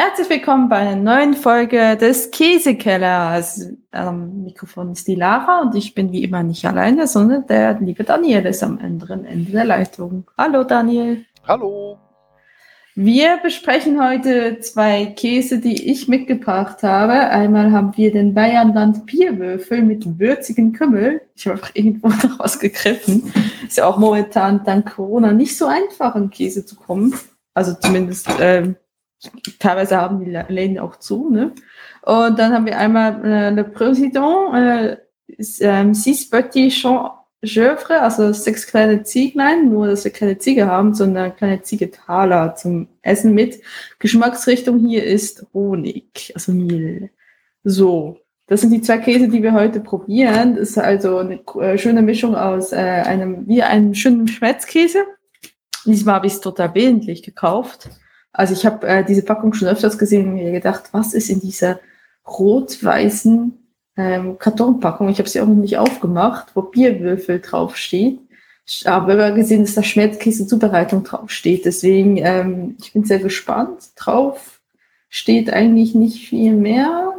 Herzlich willkommen bei einer neuen Folge des Käsekellers. Am Mikrofon ist die Lara und ich bin wie immer nicht alleine, sondern der liebe Daniel ist am anderen Ende der Leitung. Hallo Daniel. Hallo. Wir besprechen heute zwei Käse, die ich mitgebracht habe. Einmal haben wir den Bayernland Bierwürfel mit würzigen Kümmel. Ich habe einfach irgendwo noch was gegriffen. Ist ja auch momentan dank Corona nicht so einfach, an Käse zu kommen. Also zumindest ähm, teilweise haben die Läden auch zu. Ne? Und dann haben wir einmal äh, Le Président, äh, ähm, Six Petits Jeuvre, also sechs kleine Zieglein, nur dass wir keine Ziege haben, sondern kleine Ziegetaler zum Essen mit. Geschmacksrichtung hier ist Honig, also Mehl. So, das sind die zwei Käse, die wir heute probieren. Das ist also eine äh, schöne Mischung aus äh, einem, wie einem schönen Schmelzkäse. Diesmal habe ich es total willentlich gekauft also ich habe äh, diese Packung schon öfters gesehen und mir gedacht, was ist in dieser rot-weißen ähm, Kartonpackung? Ich habe sie auch noch nicht aufgemacht, wo Bierwürfel draufsteht. Aber wir haben gesehen, dass da Schmelzkäse-Zubereitung draufsteht. Deswegen, ähm, ich bin sehr gespannt. Drauf steht eigentlich nicht viel mehr.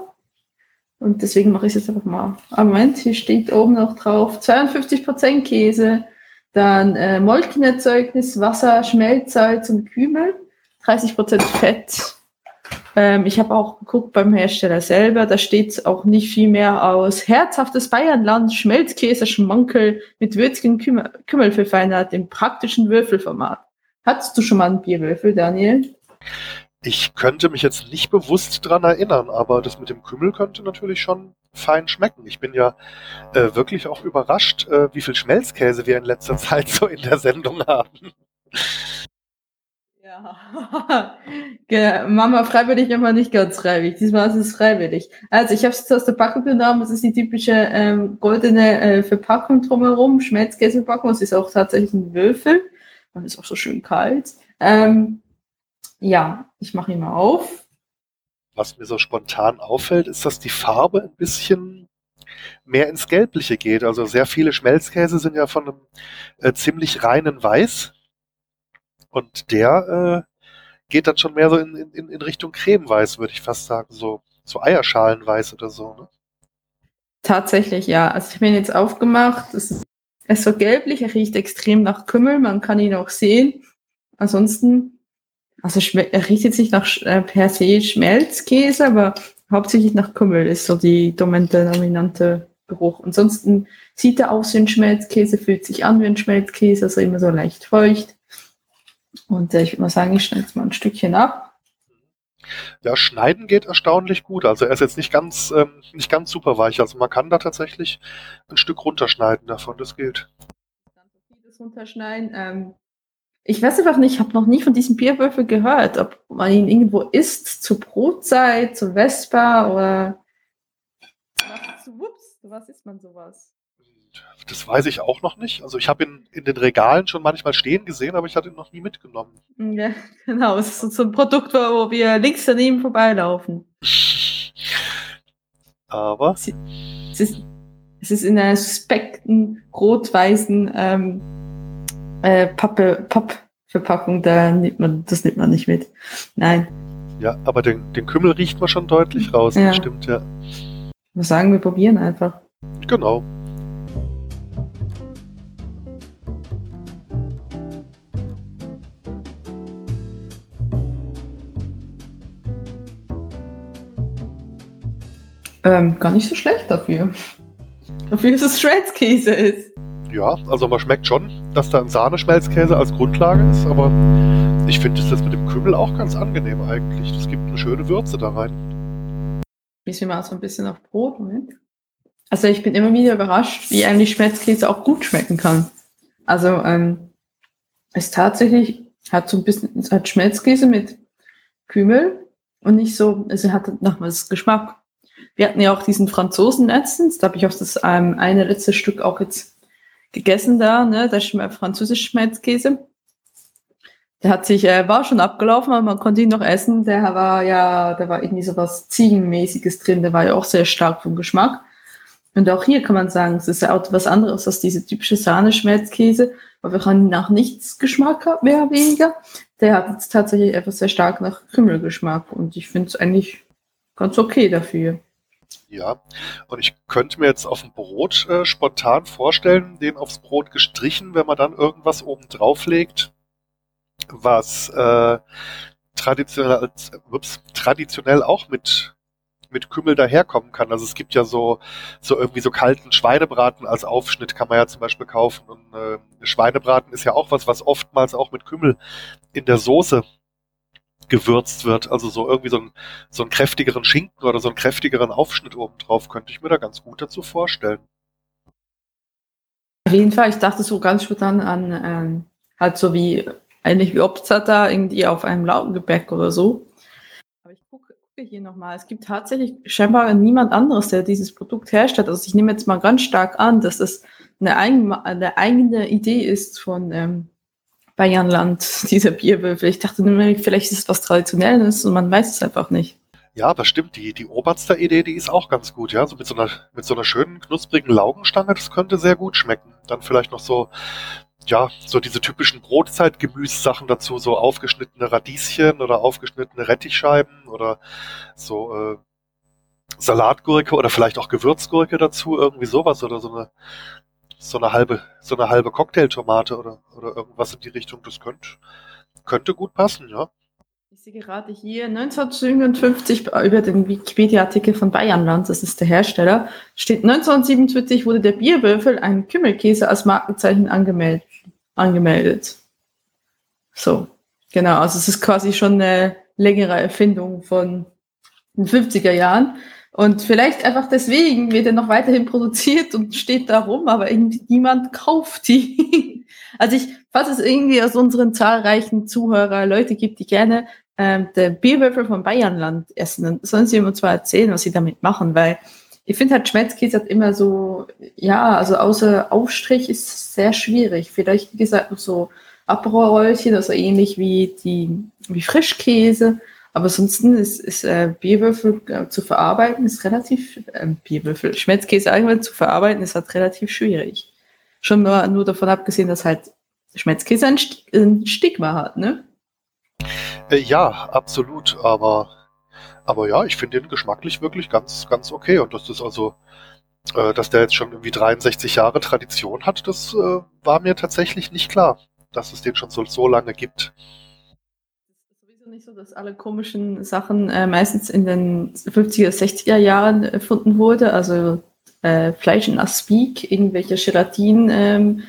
Und deswegen mache ich es jetzt einfach mal. Ah, Moment, hier steht oben noch drauf 52% Käse, dann äh, Molkenerzeugnis, Wasser, Schmelzsalz und Kümel. 30 Prozent Fett. Ähm, ich habe auch geguckt beim Hersteller selber, da steht auch nicht viel mehr aus. Herzhaftes Bayernland, Schmelzkäse, Schmankel mit würzigen Kümmel, Kümmel verfeinert im praktischen Würfelformat. Hattest du schon mal einen Bierwürfel, Daniel? Ich könnte mich jetzt nicht bewusst dran erinnern, aber das mit dem Kümmel könnte natürlich schon fein schmecken. Ich bin ja äh, wirklich auch überrascht, äh, wie viel Schmelzkäse wir in letzter Zeit so in der Sendung haben. Ja. Mama freiwillig, aber nicht ganz freiwillig. Diesmal ist es freiwillig. Also ich habe es aus der Packung genommen. Es ist die typische ähm, goldene äh, Verpackung drumherum, Schmelzkäseverpackung. Es ist auch tatsächlich ein Würfel. Und ist auch so schön kalt. Ähm, ja, ich mache ihn mal auf. Was mir so spontan auffällt, ist, dass die Farbe ein bisschen mehr ins Gelbliche geht. Also sehr viele Schmelzkäse sind ja von einem äh, ziemlich reinen Weiß und der äh, geht dann schon mehr so in, in, in Richtung Cremeweiß, würde ich fast sagen, so, so Eierschalenweiß oder so. Ne? Tatsächlich, ja. Also ich ihn jetzt aufgemacht. Es ist, er ist so gelblich, er riecht extrem nach Kümmel, man kann ihn auch sehen. Ansonsten, also er riecht jetzt nicht nach äh, per se Schmelzkäse, aber hauptsächlich nach Kümmel ist so die dominante, dominante Geruch. Ansonsten sieht er aus wie ein Schmelzkäse, fühlt sich an wie ein Schmelzkäse, also immer so leicht feucht. Und äh, ich würde mal sagen, ich schneide jetzt mal ein Stückchen ab. Ja, schneiden geht erstaunlich gut. Also er ist jetzt nicht ganz, ähm, nicht ganz super weich. Also man kann da tatsächlich ein Stück runterschneiden davon. Das geht. Das runterschneiden. Ähm, ich weiß einfach nicht, ich habe noch nie von diesem Bierwürfel gehört, ob man ihn irgendwo isst, zur Brotzeit, zur Vespa oder was, ups, was isst man sowas? Das weiß ich auch noch nicht. Also ich habe ihn in den Regalen schon manchmal stehen gesehen, aber ich hatte ihn noch nie mitgenommen. Ja, genau. Es ist so ein Produkt, wo wir links daneben vorbeilaufen. Aber. Es ist, es ist in einer suspekten rot-weißen ähm, äh, Pappe, Pappverpackung, da nimmt man, das nimmt man nicht mit. Nein. Ja, aber den, den Kümmel riecht man schon deutlich raus, ja. das stimmt, ja. Ich muss sagen, wir probieren einfach. Genau. Ähm, gar nicht so schlecht dafür. Dafür, dass es Schmelzkäse ist. Ja, also man schmeckt schon, dass da ein Sahneschmelzkäse als Grundlage ist, aber ich finde das mit dem Kümmel auch ganz angenehm eigentlich. Das gibt eine schöne Würze da rein. Ich mal so ein bisschen auf Brot, Moment. Also ich bin immer wieder überrascht, wie eigentlich Schmelzkäse auch gut schmecken kann. Also ähm, es tatsächlich hat so ein bisschen es hat Schmelzkäse mit Kümmel und nicht so, also hat nochmals Geschmack. Wir hatten ja auch diesen Franzosen letztens, da habe ich auch das ähm, eine letzte Stück auch jetzt gegessen da, ne, der französische Schmelzkäse. Der hat sich, äh, war schon abgelaufen, aber man konnte ihn noch essen. Der war ja, da war irgendwie so was Ziegenmäßiges drin, der war ja auch sehr stark vom Geschmack. Und auch hier kann man sagen, es ist ja auch was anderes als diese typische Sahneschmelzkäse, weil wir haben nach nichts Geschmack haben, mehr oder weniger. der hat jetzt tatsächlich etwas sehr stark nach Kümmelgeschmack und ich finde es eigentlich ganz okay dafür. Ja, und ich könnte mir jetzt auf dem Brot äh, spontan vorstellen, den aufs Brot gestrichen, wenn man dann irgendwas oben drauf legt, was äh, traditionell, ups, traditionell auch mit mit Kümmel daherkommen kann. Also es gibt ja so, so irgendwie so kalten Schweinebraten als Aufschnitt kann man ja zum Beispiel kaufen. Und äh, Schweinebraten ist ja auch was, was oftmals auch mit Kümmel in der Soße gewürzt wird. Also so irgendwie so, ein, so einen kräftigeren Schinken oder so einen kräftigeren Aufschnitt obendrauf könnte ich mir da ganz gut dazu vorstellen. Auf jeden Fall, ich dachte so ganz spontan an ähm, halt so wie ähnlich wie Obstata irgendwie auf einem Laugengebäck oder so hier nochmal. Es gibt tatsächlich scheinbar niemand anderes, der dieses Produkt herstellt. Also ich nehme jetzt mal ganz stark an, dass das eine, eine eigene Idee ist von ähm, Bayernland, dieser Bierwürfel. Ich dachte nämlich, vielleicht ist es was Traditionelles und man weiß es einfach nicht. Ja, das stimmt. Die, die Oberster-Idee, die ist auch ganz gut, ja. So mit so einer, mit so einer schönen, knusprigen Laugenstange, das könnte sehr gut schmecken. Dann vielleicht noch so ja, so diese typischen Brotzeitgemüssachen dazu, so aufgeschnittene Radieschen oder aufgeschnittene Rettichscheiben oder so äh, Salatgurke oder vielleicht auch Gewürzgurke dazu, irgendwie sowas oder so eine so eine halbe so eine halbe Cocktailtomate oder oder irgendwas in die Richtung, das könnte könnte gut passen, ja. Ich sehe gerade hier 1957 über den Wikipedia-Artikel von Bayernland, das ist der Hersteller, steht 1977 wurde der Bierwürfel, ein Kümmelkäse, als Markenzeichen angemeldet angemeldet. So, genau. Also es ist quasi schon eine längere Erfindung von den 50er Jahren. Und vielleicht einfach deswegen wird er noch weiterhin produziert und steht da rum, aber irgendwie niemand kauft die. also ich, falls es irgendwie aus unseren zahlreichen Zuhörer Leute gibt, die gerne ähm, den Bierwürfel von Bayernland essen, dann sollen sie mir zwar erzählen, was sie damit machen, weil ich finde halt Schmelzkäse hat immer so, ja, also außer Aufstrich ist sehr schwierig. Vielleicht, wie gesagt, noch so Aperolchen, also ähnlich wie die, wie Frischkäse. Aber ansonsten ist, ist äh, Bierwürfel äh, zu verarbeiten, ist relativ, äh, Bierwürfel, Schmelzkäse allgemein zu verarbeiten, ist halt relativ schwierig. Schon nur, nur davon abgesehen, dass halt Schmelzkäse ein, ein Stigma hat, ne? Äh, ja, absolut, aber aber ja, ich finde den geschmacklich wirklich ganz, ganz okay. Und das ist also, äh, dass der jetzt schon irgendwie 63 Jahre Tradition hat, das äh, war mir tatsächlich nicht klar, dass es den schon so, so lange gibt. Es nicht so, dass alle komischen Sachen äh, meistens in den 50er, 60er Jahren erfunden wurde. Also äh, Fleisch in Aspik, irgendwelche Gelatin ähm,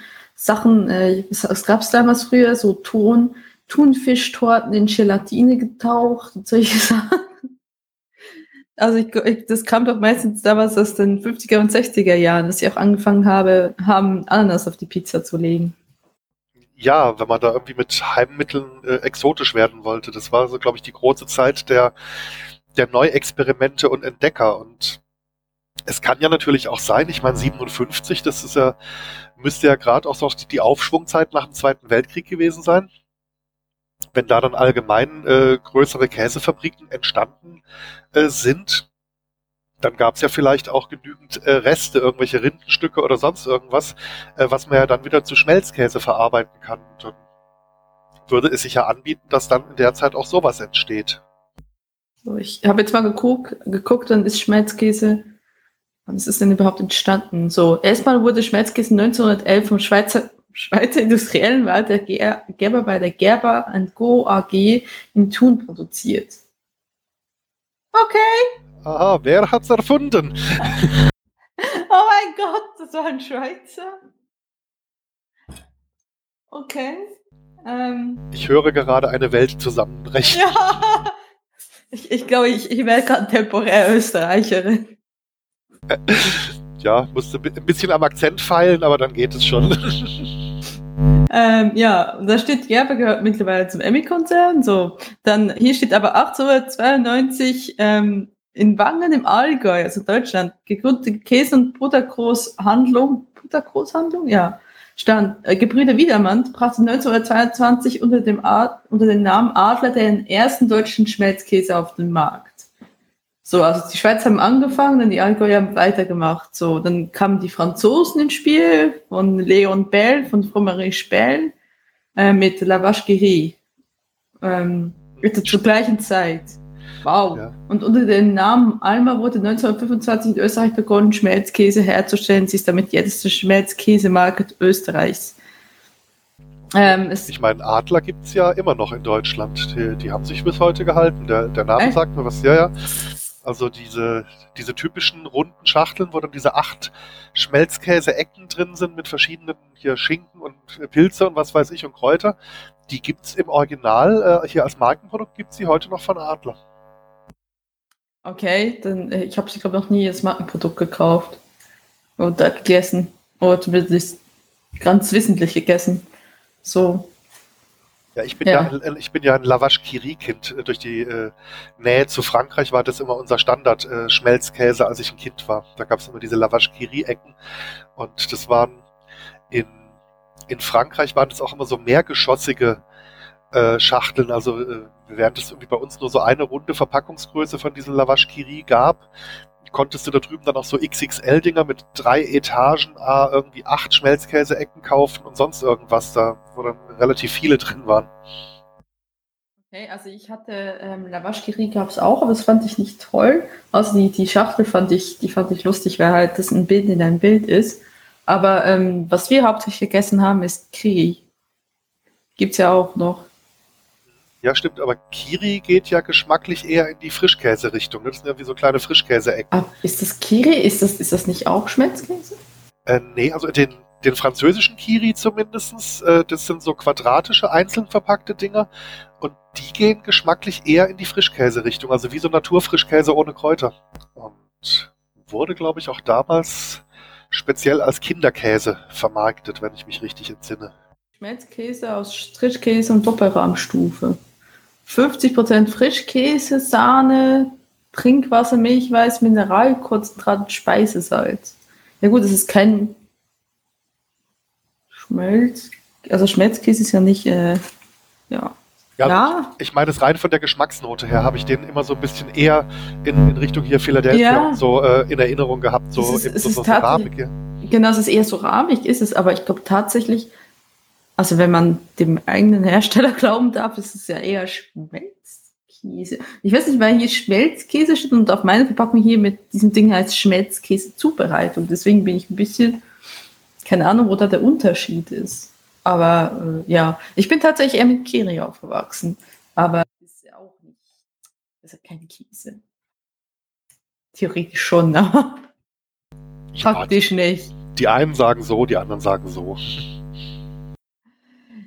äh, was gab es damals früher? So Ton, Thunfischtorten in Gelatine getaucht und solche Sachen. Also ich, ich, das kam doch meistens damals aus den 50er und 60er Jahren, dass sie auch angefangen habe, haben, Ananas auf die Pizza zu legen. Ja, wenn man da irgendwie mit Heimmitteln äh, exotisch werden wollte. Das war so, glaube ich, die große Zeit der, der Neuexperimente und Entdecker. Und es kann ja natürlich auch sein, ich meine 57, das ist ja, müsste ja gerade auch so die Aufschwungzeit nach dem Zweiten Weltkrieg gewesen sein wenn da dann allgemein äh, größere Käsefabriken entstanden äh, sind, dann gab es ja vielleicht auch genügend äh, Reste, irgendwelche Rindenstücke oder sonst irgendwas, äh, was man ja dann wieder zu Schmelzkäse verarbeiten kann. Und dann würde es sich ja anbieten, dass dann in der Zeit auch sowas entsteht. So, ich habe jetzt mal geguckt, geguckt und ist Schmelzkäse, wann ist es denn überhaupt entstanden? So, erstmal wurde Schmelzkäse 1911 vom Schweizer Schweizer Industriellen war der Gerber bei der Gerber Go AG in Thun produziert. Okay. Aha, wer hat's erfunden? oh mein Gott, das war ein Schweizer. Okay. Ähm. Ich höre gerade eine Welt zusammenbrechen. Ja. Ich, ich glaube, ich, ich werde gerade temporär Österreicherin. Ja, musste ein bisschen am Akzent feilen, aber dann geht es schon. Ähm, ja, da steht, Gerber gehört mittlerweile zum Emmy-Konzern. So, dann hier steht aber 1892 ähm, in Wangen im Allgäu, also Deutschland, gegründete Käse- und Buttergroßhandlung, Buttergroßhandlung, ja, stand äh, Gebrüder Wiedermann brachte 1922 unter dem, Ad, unter dem Namen Adler den ersten deutschen Schmelzkäse auf den Markt. So, also die Schweiz haben angefangen, dann die Allgäuer haben weitergemacht. So, dann kamen die Franzosen ins Spiel von Leon Bell, von Fromerie Spell, äh, mit La Vacherie. Ähm, bitte zur gleichen Zeit. Wow. Ja. Und unter dem Namen Alma wurde 1925 in Österreich begonnen, Schmelzkäse herzustellen. Sie ist damit jetzt die Schmelzkäsemarke Österreichs. Ähm, ich meine, Adler gibt es ja immer noch in Deutschland. Die, die, haben sich bis heute gehalten. Der, der Name äh? sagt mir was. Ja, ja. Also diese, diese typischen runden Schachteln, wo dann diese acht Schmelzkäse-Ecken drin sind mit verschiedenen hier Schinken und Pilze und was weiß ich und Kräuter, die gibt es im Original, äh, hier als Markenprodukt gibt es die heute noch von Adler. Okay, dann äh, ich habe sie glaube noch nie als Markenprodukt gekauft oder gegessen oder zumindest ganz wissentlich gegessen. So. Ja, ich bin ja, ja ich bin ja ein Lavash Kiri Kind. Durch die äh, Nähe zu Frankreich war das immer unser Standard äh, Schmelzkäse, als ich ein Kind war. Da gab es immer diese Lavash Kiri Ecken und das waren in in Frankreich waren das auch immer so mehrgeschossige äh, Schachteln. Also äh, während es irgendwie bei uns nur so eine runde Verpackungsgröße von diesem Lavash Kiri gab, konntest du da drüben dann auch so XXL-Dinger mit drei Etagen, ah, irgendwie acht Schmelzkäse-Ecken kaufen und sonst irgendwas da, wo dann relativ viele drin waren. Okay, also ich hatte ähm, Lavashkiri gab es auch, aber das fand ich nicht toll. Also die, die Schachtel fand ich, die fand ich lustig, weil halt das ein Bild in ein Bild ist. Aber ähm, was wir hauptsächlich gegessen haben, ist Kiri. Gibt es ja auch noch. Ja, stimmt, aber Kiri geht ja geschmacklich eher in die Frischkäse-Richtung. Das sind ja wie so kleine Frischkäse-Ecken. Ah, ist das Kiri? Ist das, ist das nicht auch Schmelzkäse? Äh, nee, also den, den französischen Kiri zumindest, äh, das sind so quadratische, einzeln verpackte Dinger. Und die gehen geschmacklich eher in die Frischkäse-Richtung, also wie so Naturfrischkäse ohne Kräuter. Und wurde, glaube ich, auch damals speziell als Kinderkäse vermarktet, wenn ich mich richtig entsinne. Schmelzkäse aus Strichkäse und Doppelrahmstufe. 50% Frischkäse, Sahne, Trinkwasser, Milchweiß, Mineralkonzentrat, Speisesalz. Ja gut, es ist kein Schmelz, also Schmelzkäse ist ja nicht, äh, ja. Ja, ja. Ich, ich meine es rein von der Geschmacksnote her, habe ich den immer so ein bisschen eher in, in Richtung hier Philadelphia ja. so äh, in Erinnerung gehabt, so, es ist, eben es so, so. Ja. Genau, es ist eher so rahmig, ist es, aber ich glaube tatsächlich, also wenn man dem eigenen Hersteller glauben darf, ist es ja eher Schmelzkäse. Ich weiß nicht, weil hier Schmelzkäse steht und auf meiner Verpackung hier mit diesem Ding heißt Schmelzkäse-Zubereitung. Deswegen bin ich ein bisschen, keine Ahnung, wo da der Unterschied ist. Aber äh, ja, ich bin tatsächlich eher mit Kiri aufgewachsen. Aber ist ja auch nicht, ist ja kein Käse. Theoretisch schon, aber praktisch nicht. Die einen sagen so, die anderen sagen so.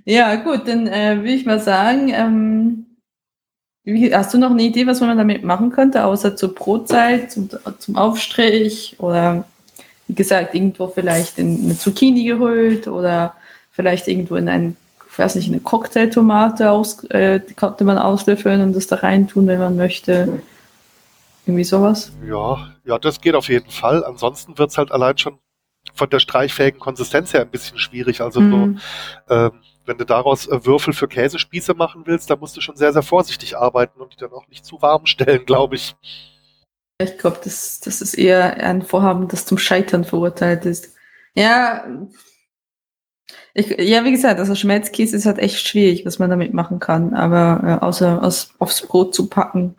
Ja, gut, dann äh, würde ich mal sagen, ähm, wie, hast du noch eine Idee, was man damit machen könnte, außer zur Brotzeit, zum, zum Aufstrich oder wie gesagt, irgendwo vielleicht in eine Zucchini geholt oder vielleicht irgendwo in ein, ich weiß nicht, eine Cocktailtomate aus, äh, konnte man auslöffeln und das da reintun, wenn man möchte. Irgendwie sowas? Ja, ja, das geht auf jeden Fall. Ansonsten wird es halt allein schon von der streichfähigen Konsistenz her ein bisschen schwierig. Also mhm. so, ähm, wenn du daraus äh, Würfel für Käsespieße machen willst, dann musst du schon sehr, sehr vorsichtig arbeiten und die dann auch nicht zu warm stellen, glaube ich. Ich glaube, das, das ist eher ein Vorhaben, das zum Scheitern verurteilt ist. Ja, ich, ja, wie gesagt, also Schmelzkäse ist halt echt schwierig, was man damit machen kann. Aber äh, außer aus, aufs Brot zu packen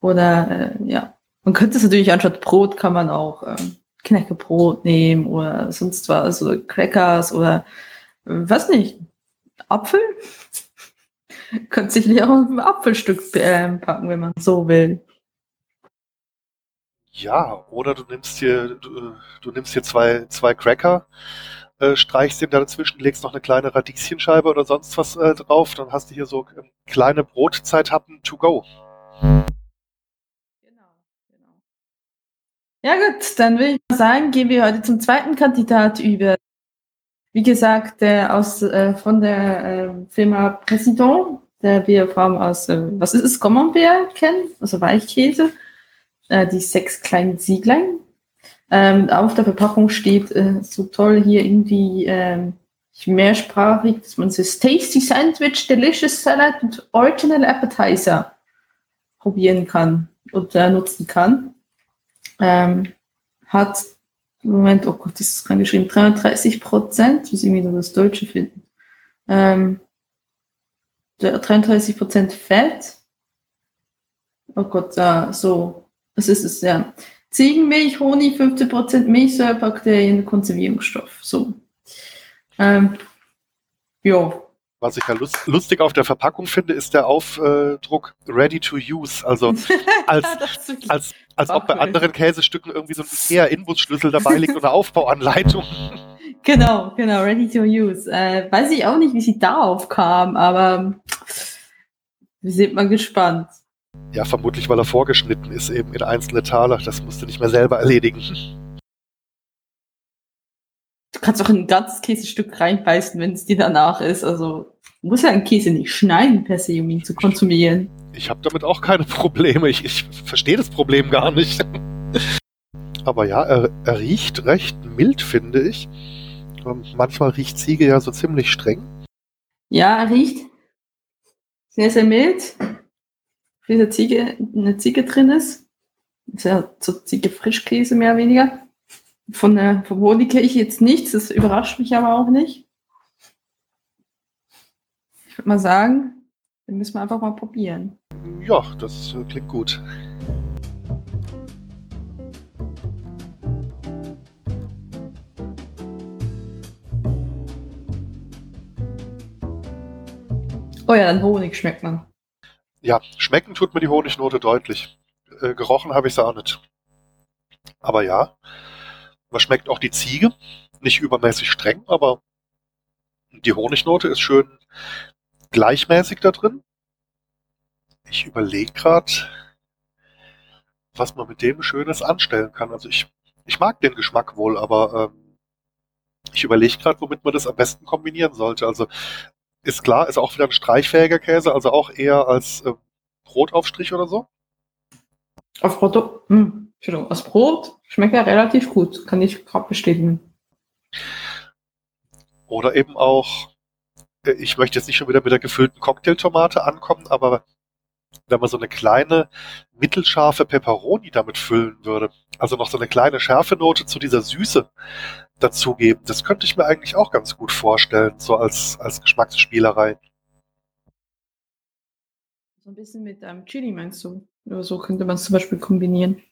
oder äh, ja, man könnte es natürlich anstatt Brot kann man auch äh, Knäckebrot nehmen oder sonst was, also Crackers oder äh, was nicht, Apfel? Könnte sicherlich auch ein Apfelstück äh, packen, wenn man so will. Ja, oder du nimmst hier, du, du nimmst hier zwei, zwei Cracker, äh, streichst den da dazwischen, legst noch eine kleine Radieschenscheibe oder sonst was äh, drauf, dann hast du hier so äh, kleine Brotzeithappen to go. Genau, genau. Ja gut, dann würde ich mal sagen, gehen wir heute zum zweiten Kandidat über wie gesagt, der aus, äh, von der äh, Firma President, der wir vor allem aus, äh, was ist es, Camembert kennen, also Weichkäse, äh, die sechs kleinen Sieglein. Ähm, auf der Verpackung steht äh, so toll hier irgendwie ähm, mehrsprachig, dass man das Tasty Sandwich, Delicious Salad und Original Appetizer probieren kann und äh, nutzen kann. Ähm, hat Moment, oh Gott, das ist reingeschrieben, 33 Prozent, muss ich wieder das Deutsche finden. Ähm, 33% Fett. Oh Gott, ja, so. Das ist es, ja. Ziegenmilch, Honig, 15% Milchsäure, Bakterien, Konservierungsstoff. So. Ähm, ja. Was ich ja lust, lustig auf der Verpackung finde, ist der Aufdruck Ready to Use. Also als, als, als ob bei anderen Käsestücken irgendwie so ein Ikea-Inbusschlüssel dabei liegt eine Aufbauanleitung. Genau, genau, Ready to Use. Äh, weiß ich auch nicht, wie sie darauf kam, aber wir sind mal gespannt. Ja, vermutlich, weil er vorgeschnitten ist eben in einzelne Taler. Das musst du nicht mehr selber erledigen. Du kannst auch ein ganzes Käsestück reinbeißen, wenn es dir danach ist. Also du musst ja einen Käse nicht schneiden per se, um ihn zu konsumieren. Ich habe damit auch keine Probleme. Ich, ich verstehe das Problem gar nicht. Aber ja, er, er riecht recht mild, finde ich. Und manchmal riecht Ziege ja so ziemlich streng. Ja, er riecht sehr, sehr mild. Wie eine Ziege, eine Ziege drin ist. Ist ja so Ziege Frischkäse mehr oder weniger. Von der, vom Honig kenne ich jetzt nichts, das überrascht mich aber auch nicht. Ich würde mal sagen, den müssen wir einfach mal probieren. Ja, das klingt gut. Oh ja, dann Honig schmeckt man. Ja, schmecken tut mir die Honignote deutlich. Äh, gerochen habe ich sie auch nicht. Aber ja, man schmeckt auch die Ziege. Nicht übermäßig streng, aber die Honignote ist schön gleichmäßig da drin. Ich überlege gerade, was man mit dem Schönes anstellen kann. Also ich, ich mag den Geschmack wohl, aber ähm, ich überlege gerade, womit man das am besten kombinieren sollte. Also ist klar, ist auch wieder ein streichfähiger Käse, also auch eher als äh, Brotaufstrich oder so. Auf Brot, hm, Entschuldigung, aus Brot schmeckt er relativ gut, kann ich gerade bestätigen. Oder eben auch, äh, ich möchte jetzt nicht schon wieder mit der gefüllten Cocktailtomate ankommen, aber wenn man so eine kleine, mittelscharfe Peperoni damit füllen würde, also noch so eine kleine Schärfenote zu dieser Süße dazugeben, das könnte ich mir eigentlich auch ganz gut vorstellen, so als, als Geschmacksspielerei. So ein bisschen mit einem Chili meinst du? Oder so könnte man es zum Beispiel kombinieren.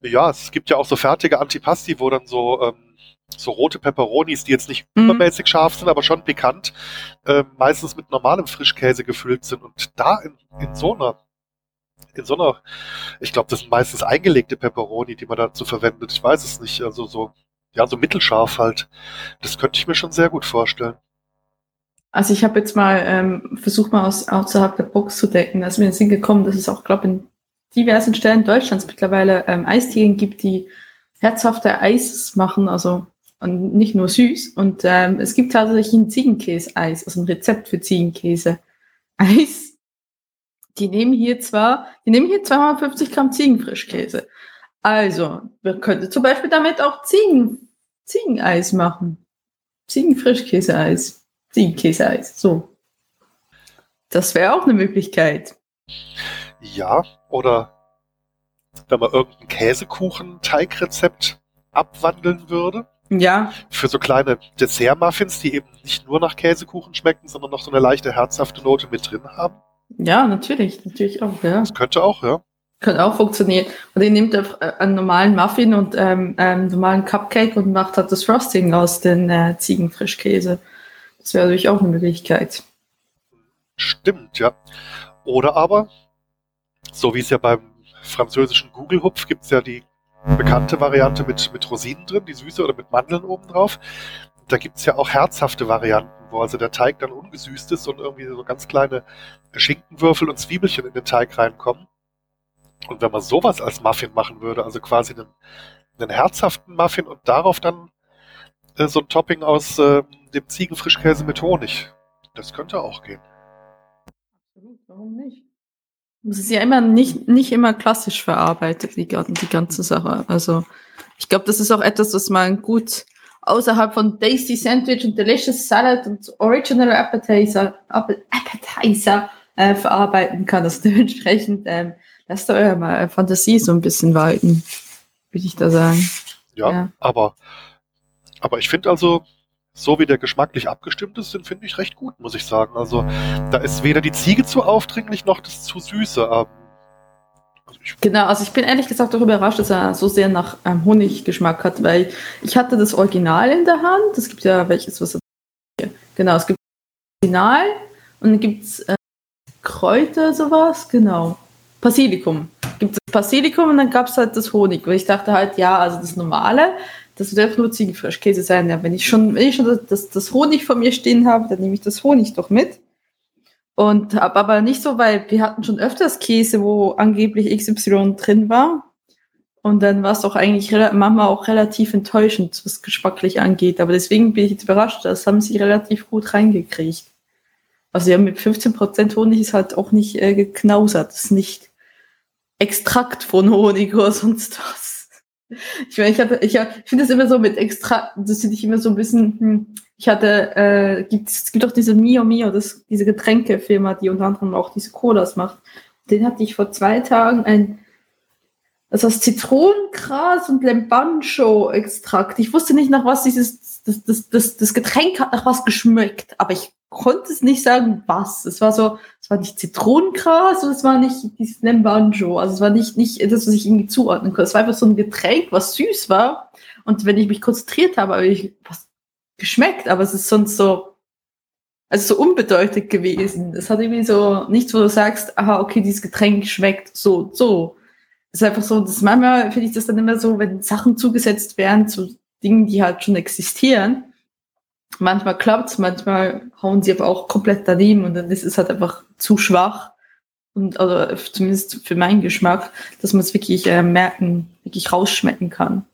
Ja, es gibt ja auch so fertige Antipasti, wo dann so, ähm, so rote Peperonis, die jetzt nicht mhm. übermäßig scharf sind, aber schon pikant, äh, meistens mit normalem Frischkäse gefüllt sind. Und da in, in so einer, in so einer, ich glaube, das sind meistens eingelegte Peperoni, die man dazu verwendet. Ich weiß es nicht. Also so, ja, so mittelscharf halt. Das könnte ich mir schon sehr gut vorstellen. Also ich habe jetzt mal ähm, versucht, mal aus, außerhalb der Box zu decken. Da ist mir in den Sinn gekommen, dass es auch, glaube in diversen Stellen Deutschlands mittlerweile ähm, Eistieren gibt, die herzhafte Eis machen, also und nicht nur süß. Und ähm, es gibt tatsächlich ein Ziegenkäse-Eis, also ein Rezept für Ziegenkäse-Eis. Die nehmen hier zwar, die nehmen hier 250 Gramm Ziegenfrischkäse. Also, wir könnten zum Beispiel damit auch Ziegen, Ziegeneis machen. Ziegenfrischkäse-Eis. Ziegenkäse-Eis, so. Das wäre auch eine Möglichkeit. Ja, oder wenn man irgendein Käsekuchen-Teigrezept abwandeln würde. Ja. Für so kleine Dessert-Muffins, die eben nicht nur nach Käsekuchen schmecken, sondern noch so eine leichte herzhafte Note mit drin haben. Ja, natürlich, natürlich auch, ja. Das könnte auch, ja. Könnte auch funktionieren. Und ihr nehmt einen normalen Muffin und ähm, einen normalen Cupcake und macht halt das Frosting aus den äh, Ziegenfrischkäse. Das wäre natürlich auch eine Möglichkeit. Stimmt, ja. Oder aber, so wie es ja beim französischen Google-Hupf gibt es ja die bekannte Variante mit, mit Rosinen drin, die süße oder mit Mandeln obendrauf. Da gibt es ja auch herzhafte Varianten, wo also der Teig dann ungesüßt ist und irgendwie so ganz kleine Schinkenwürfel und Zwiebelchen in den Teig reinkommen. Und wenn man sowas als Muffin machen würde, also quasi einen, einen herzhaften Muffin und darauf dann äh, so ein Topping aus äh, dem Ziegenfrischkäse mit Honig, das könnte auch gehen. Absolut, warum nicht? Es ist ja immer nicht, nicht immer klassisch verarbeitet, die, die ganze Sache. Also ich glaube, das ist auch etwas, was man gut außerhalb von Tasty Sandwich und Delicious Salad und Original Appetizer, Appetizer äh, verarbeiten kann. Also dementsprechend ähm, lasst eure mal Fantasie so ein bisschen walten, würde ich da sagen. Ja, ja. aber aber ich finde also, so wie der geschmacklich abgestimmt ist, den finde ich recht gut, muss ich sagen. Also da ist weder die Ziege zu aufdringlich noch das zu süße. Ähm, also genau, also ich bin ehrlich gesagt auch überrascht, dass er so sehr nach ähm, Honiggeschmack hat, weil ich hatte das Original in der Hand. Es gibt ja welches, was genau, es gibt das Original und dann gibt es äh, Kräuter, sowas, genau. Basilikum. Gibt es Basilikum und dann gab es halt das Honig, weil ich dachte halt, ja, also das normale, das wird nur Ziegenfrischkäse sein. Ja, wenn ich schon, wenn ich schon das, das Honig von mir stehen habe, dann nehme ich das Honig doch mit. Und aber nicht so, weil wir hatten schon öfters Käse, wo angeblich XY drin war. Und dann war es doch eigentlich manchmal auch relativ enttäuschend, was geschmacklich angeht. Aber deswegen bin ich jetzt überrascht, das haben sie relativ gut reingekriegt. Also ja, mit 15% Honig ist halt auch nicht äh, geknausert. Das ist nicht Extrakt von Honig oder sonst was. Ich meine, ich hatte, ich, ich finde das immer so mit extra, das finde ich immer so ein bisschen, hm, ich hatte, äh, gibt, es gibt auch diese Mio Mio, das, diese Getränkefirma, die unter anderem auch diese Colas macht. Den hatte ich vor zwei Tagen ein, das heißt Zitronengras und Lembancho-Extrakt. Ich wusste nicht, nach was dieses, das, das, das, das Getränk hat nach was geschmeckt, aber ich konnte es nicht sagen, was. Es war so, es war nicht Zitronengras und es war nicht dieses Nembanjo. Also es war nicht, nicht das, was ich irgendwie zuordnen konnte. Es war einfach so ein Getränk, was süß war. Und wenn ich mich konzentriert habe, habe ich was geschmeckt, aber es ist sonst so, also so unbedeutend gewesen. Es hat irgendwie so nichts, wo du sagst, aha, okay, dieses Getränk schmeckt so, so. Es ist einfach so, dass manchmal finde ich das dann immer so, wenn Sachen zugesetzt werden zu Dingen, die halt schon existieren, manchmal klappt's, manchmal hauen sie aber auch komplett daneben und dann ist es halt einfach zu schwach. Und also zumindest für meinen Geschmack, dass man es wirklich äh, merken, wirklich rausschmecken kann.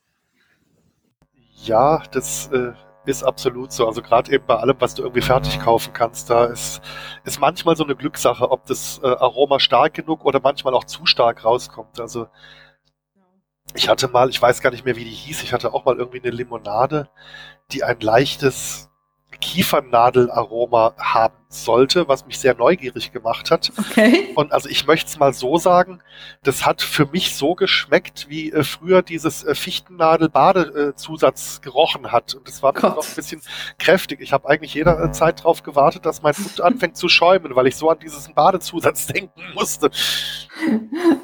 Ja, das äh, ist absolut so. Also gerade eben bei allem, was du irgendwie fertig kaufen kannst, da ist, ist manchmal so eine Glückssache, ob das äh, Aroma stark genug oder manchmal auch zu stark rauskommt. Also ich hatte mal, ich weiß gar nicht mehr, wie die hieß, ich hatte auch mal irgendwie eine Limonade, die ein leichtes Kiefernadelaroma haben sollte, was mich sehr neugierig gemacht hat. Okay. Und also ich möchte es mal so sagen, das hat für mich so geschmeckt, wie äh, früher dieses äh, Fichtennadel-Badezusatz äh, gerochen hat. Und das war noch ein bisschen kräftig. Ich habe eigentlich jederzeit darauf gewartet, dass mein Mund anfängt zu schäumen, weil ich so an diesen Badezusatz denken musste.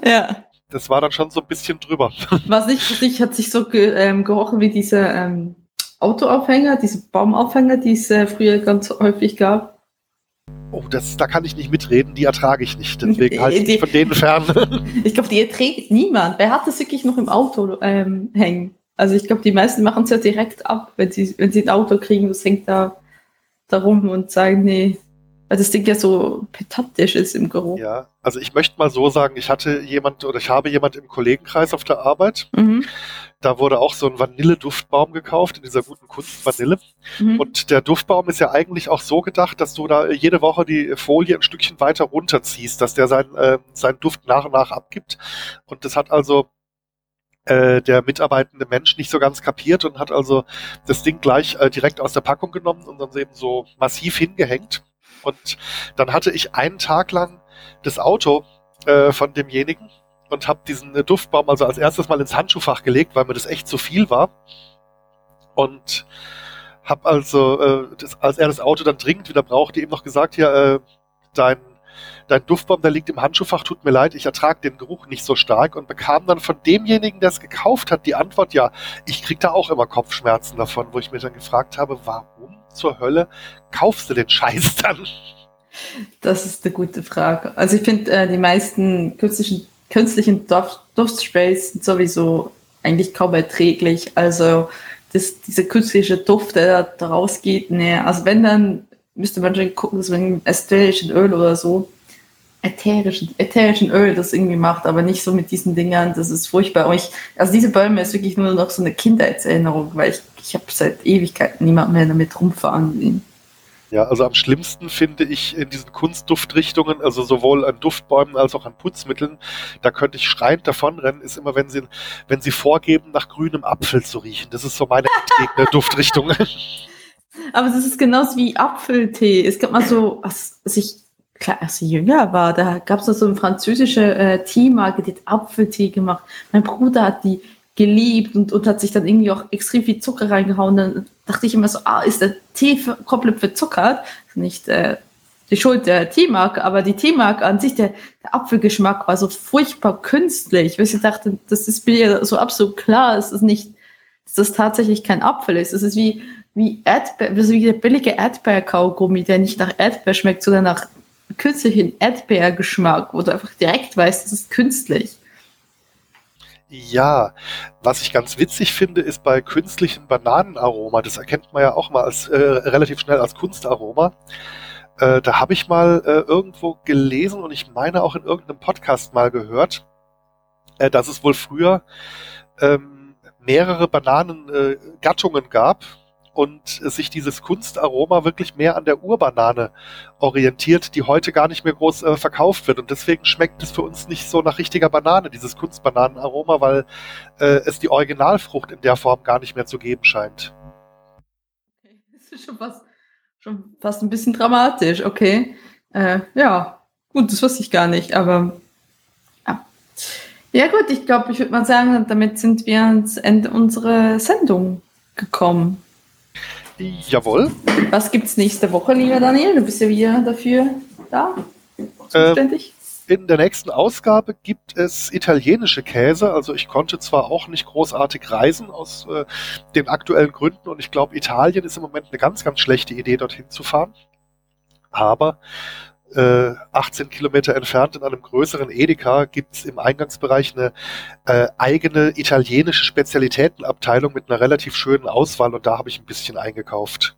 Ja das war dann schon so ein bisschen drüber. Was nicht, nicht hat sich so ge, ähm, gerochen wie diese ähm, Autoaufhänger, diese Baumaufhänger, die es äh, früher ganz häufig gab. Oh, das, da kann ich nicht mitreden, die ertrage ich nicht. Deswegen halte ich mich von denen fern. ich glaube, die erträgt niemand. Wer hat das wirklich noch im Auto ähm, hängen? Also ich glaube, die meisten machen es ja direkt ab, wenn sie, wenn sie ein Auto kriegen, das hängt da, da rum und sagen, nee, weil das Ding ja so petantisch ist im Geruch. Ja, also ich möchte mal so sagen, ich hatte jemand oder ich habe jemand im Kollegenkreis auf der Arbeit. Mhm. Da wurde auch so ein Vanilleduftbaum gekauft, in dieser guten Kunst Vanille. Mhm. Und der Duftbaum ist ja eigentlich auch so gedacht, dass du da jede Woche die Folie ein Stückchen weiter runterziehst, dass der sein, äh, seinen Duft nach und nach abgibt. Und das hat also äh, der mitarbeitende Mensch nicht so ganz kapiert und hat also das Ding gleich äh, direkt aus der Packung genommen und dann eben so massiv hingehängt. Und dann hatte ich einen Tag lang das Auto äh, von demjenigen und habe diesen äh, Duftbaum also als erstes mal ins Handschuhfach gelegt, weil mir das echt zu viel war. Und habe also, äh, das, als er das Auto dann dringend wieder brauchte, ihm noch gesagt, ja, äh, dein, dein Duftbaum, der liegt im Handschuhfach, tut mir leid, ich ertrage den Geruch nicht so stark und bekam dann von demjenigen, der es gekauft hat, die Antwort, ja, ich krieg da auch immer Kopfschmerzen davon, wo ich mir dann gefragt habe, warum zur Hölle kaufst du den Scheiß dann? Das ist eine gute Frage. Also ich finde, äh, die meisten künstlichen, künstlichen Duft, Duftsprays sind sowieso eigentlich kaum erträglich. Also das, dieser künstliche Duft, der da rausgeht, ne, also wenn, dann müsste man schon gucken, dass man ästhetischen Öl oder so ätherischen, ätherischen Öl das irgendwie macht, aber nicht so mit diesen Dingern, das ist furchtbar. Ich, also diese Bäume ist wirklich nur noch so eine Kindheitserinnerung, weil ich, ich habe seit Ewigkeiten niemand mehr damit rumfahren sehen. Ja, also am schlimmsten finde ich in diesen Kunstduftrichtungen, also sowohl an Duftbäumen als auch an Putzmitteln, da könnte ich schreiend davonrennen, ist immer, wenn sie, wenn sie vorgeben, nach grünem Apfel zu riechen. Das ist so meine Duftrichtung. Aber das ist genauso wie Apfeltee. Es gab mal so, als, als ich klar, als ich jünger war, da gab es so eine französische äh, Teemarke, die hat Apfeltee gemacht. Mein Bruder hat die geliebt und, und hat sich dann irgendwie auch extrem viel Zucker reingehauen. Dann, dachte ich immer so, ah, ist der Tee komplett verzuckert? Nicht äh, die Schuld der Teemarke, aber die Teemarke an sich, der, der Apfelgeschmack war so furchtbar künstlich, weil ich dachte, das ist mir so absolut klar, es ist nicht, dass das tatsächlich kein Apfel ist. Es ist wie, wie Erdbeer, also wie der billige Erdbeerkaugummi, der nicht nach Erdbeer schmeckt, sondern nach künstlichen Erdbeergeschmack, wo du einfach direkt weißt, das ist künstlich. Ja, was ich ganz witzig finde, ist bei künstlichem Bananenaroma, das erkennt man ja auch mal als äh, relativ schnell als Kunstaroma. Äh, da habe ich mal äh, irgendwo gelesen und ich meine auch in irgendeinem Podcast mal gehört, äh, dass es wohl früher ähm, mehrere Bananengattungen gab und sich dieses Kunstaroma wirklich mehr an der Urbanane orientiert, die heute gar nicht mehr groß äh, verkauft wird. Und deswegen schmeckt es für uns nicht so nach richtiger Banane, dieses Kunstbananenaroma, weil äh, es die Originalfrucht in der Form gar nicht mehr zu geben scheint. Das ist schon fast, schon fast ein bisschen dramatisch, okay. Äh, ja, gut, das wusste ich gar nicht, aber ja. Ja gut, ich glaube, ich würde mal sagen, damit sind wir ans Ende unserer Sendung gekommen. Jawohl. Was gibt es nächste Woche, lieber Daniel? Du bist ja wieder dafür da. Zuständig. Ähm, in der nächsten Ausgabe gibt es italienische Käse. Also ich konnte zwar auch nicht großartig reisen aus äh, den aktuellen Gründen und ich glaube, Italien ist im Moment eine ganz, ganz schlechte Idee, dorthin zu fahren. Aber äh, 18 Kilometer entfernt in einem größeren Edeka gibt es im Eingangsbereich eine äh, eigene italienische Spezialitätenabteilung mit einer relativ schönen Auswahl und da habe ich ein bisschen eingekauft.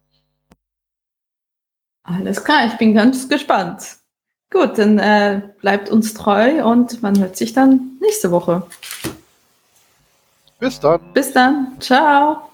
Alles klar, ich bin ganz gespannt. Gut, dann äh, bleibt uns treu und man hört sich dann nächste Woche. Bis dann. Bis dann. Ciao.